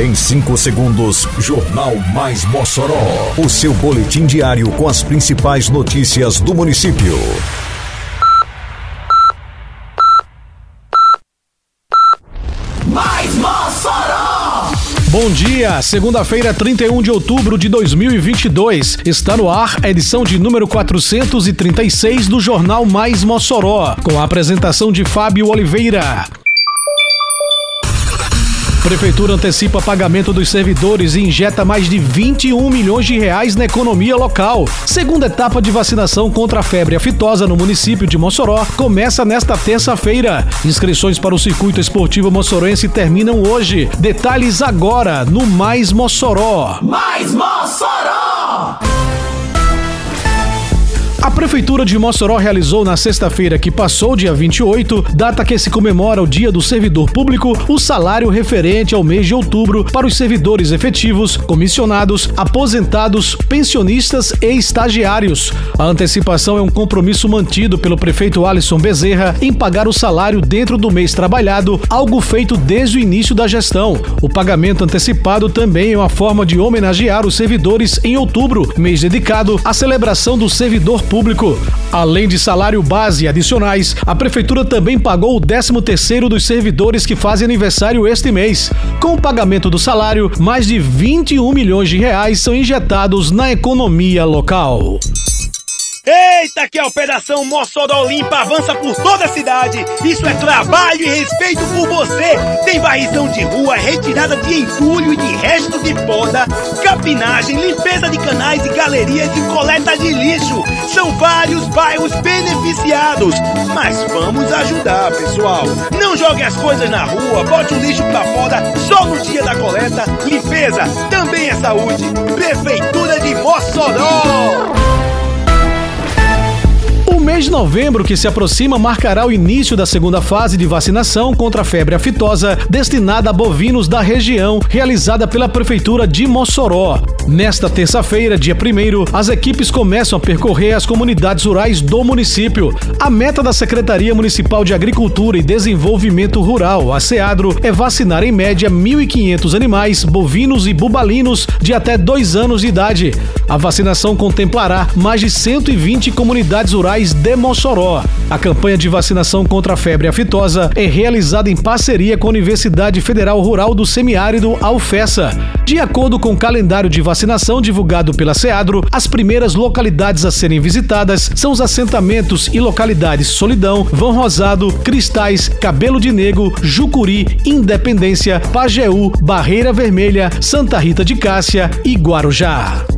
Em 5 segundos, Jornal Mais Mossoró. O seu boletim diário com as principais notícias do município. Mais Mossoró! Bom dia, segunda-feira, 31 de outubro de 2022. Está no ar a edição de número 436 do Jornal Mais Mossoró, com a apresentação de Fábio Oliveira. Prefeitura antecipa pagamento dos servidores e injeta mais de 21 milhões de reais na economia local. Segunda etapa de vacinação contra a febre aftosa no município de Mossoró começa nesta terça-feira. Inscrições para o circuito esportivo moçoroense terminam hoje. Detalhes agora no Mais Mossoró. Mais Mossoró! A Prefeitura de Mossoró realizou na sexta-feira que passou, dia 28, data que se comemora o Dia do Servidor Público, o salário referente ao mês de outubro para os servidores efetivos, comissionados, aposentados, pensionistas e estagiários. A antecipação é um compromisso mantido pelo prefeito Alisson Bezerra em pagar o salário dentro do mês trabalhado, algo feito desde o início da gestão. O pagamento antecipado também é uma forma de homenagear os servidores em outubro, mês dedicado à celebração do servidor público público. Além de salário base e adicionais, a prefeitura também pagou o 13º dos servidores que fazem aniversário este mês. Com o pagamento do salário, mais de 21 milhões de reais são injetados na economia local. Eita, que a Operação Mossoró Limpa avança por toda a cidade. Isso é trabalho e respeito por você. Tem varrição de rua, retirada de entulho e de resto de poda, capinagem, limpeza de canais e galerias e coleta de lixo. São vários bairros beneficiados. Mas vamos ajudar, pessoal. Não jogue as coisas na rua, bote o lixo pra fora só no dia da coleta. Limpeza também é saúde. Prefeitura de Mossoró. Mês de novembro que se aproxima marcará o início da segunda fase de vacinação contra a febre aftosa destinada a bovinos da região, realizada pela Prefeitura de Mossoró. Nesta terça-feira, dia 1 as equipes começam a percorrer as comunidades rurais do município. A meta da Secretaria Municipal de Agricultura e Desenvolvimento Rural, a SEADRO, é vacinar em média 1.500 animais, bovinos e bubalinos de até dois anos de idade. A vacinação contemplará mais de 120 comunidades rurais de Mossoró. A campanha de vacinação contra a febre aftosa é realizada em parceria com a Universidade Federal Rural do Semiárido, a. De acordo com o calendário de vacinação divulgado pela SEADRO, as primeiras localidades a serem visitadas são os assentamentos e localidades Solidão, Vão Rosado, Cristais, Cabelo de Negro, Jucuri, Independência, Pajeú, Barreira Vermelha, Santa Rita de Cássia e Guarujá.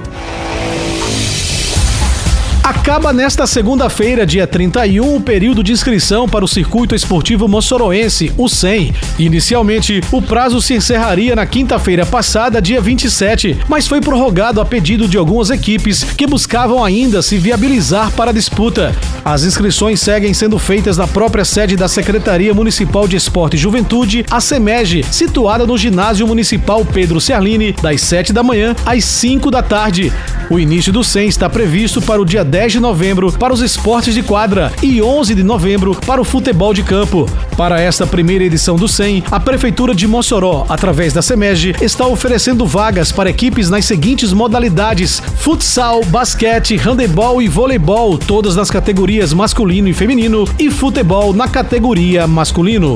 Acaba nesta segunda-feira, dia 31, o período de inscrição para o Circuito Esportivo Mossoroense, o SEM. Inicialmente, o prazo se encerraria na quinta-feira passada, dia 27, mas foi prorrogado a pedido de algumas equipes que buscavam ainda se viabilizar para a disputa. As inscrições seguem sendo feitas na própria sede da Secretaria Municipal de Esporte e Juventude, a SEMEG, situada no Ginásio Municipal Pedro Cerlini, das 7 da manhã às 5 da tarde. O início do SEM está previsto para o dia 10 de novembro para os esportes de quadra e 11 de novembro para o futebol de campo. Para esta primeira edição do SEM, a Prefeitura de Mossoró, através da SEMEG, está oferecendo vagas para equipes nas seguintes modalidades: futsal, basquete, handebol e voleibol, todas nas categorias masculino e feminino, e futebol na categoria masculino.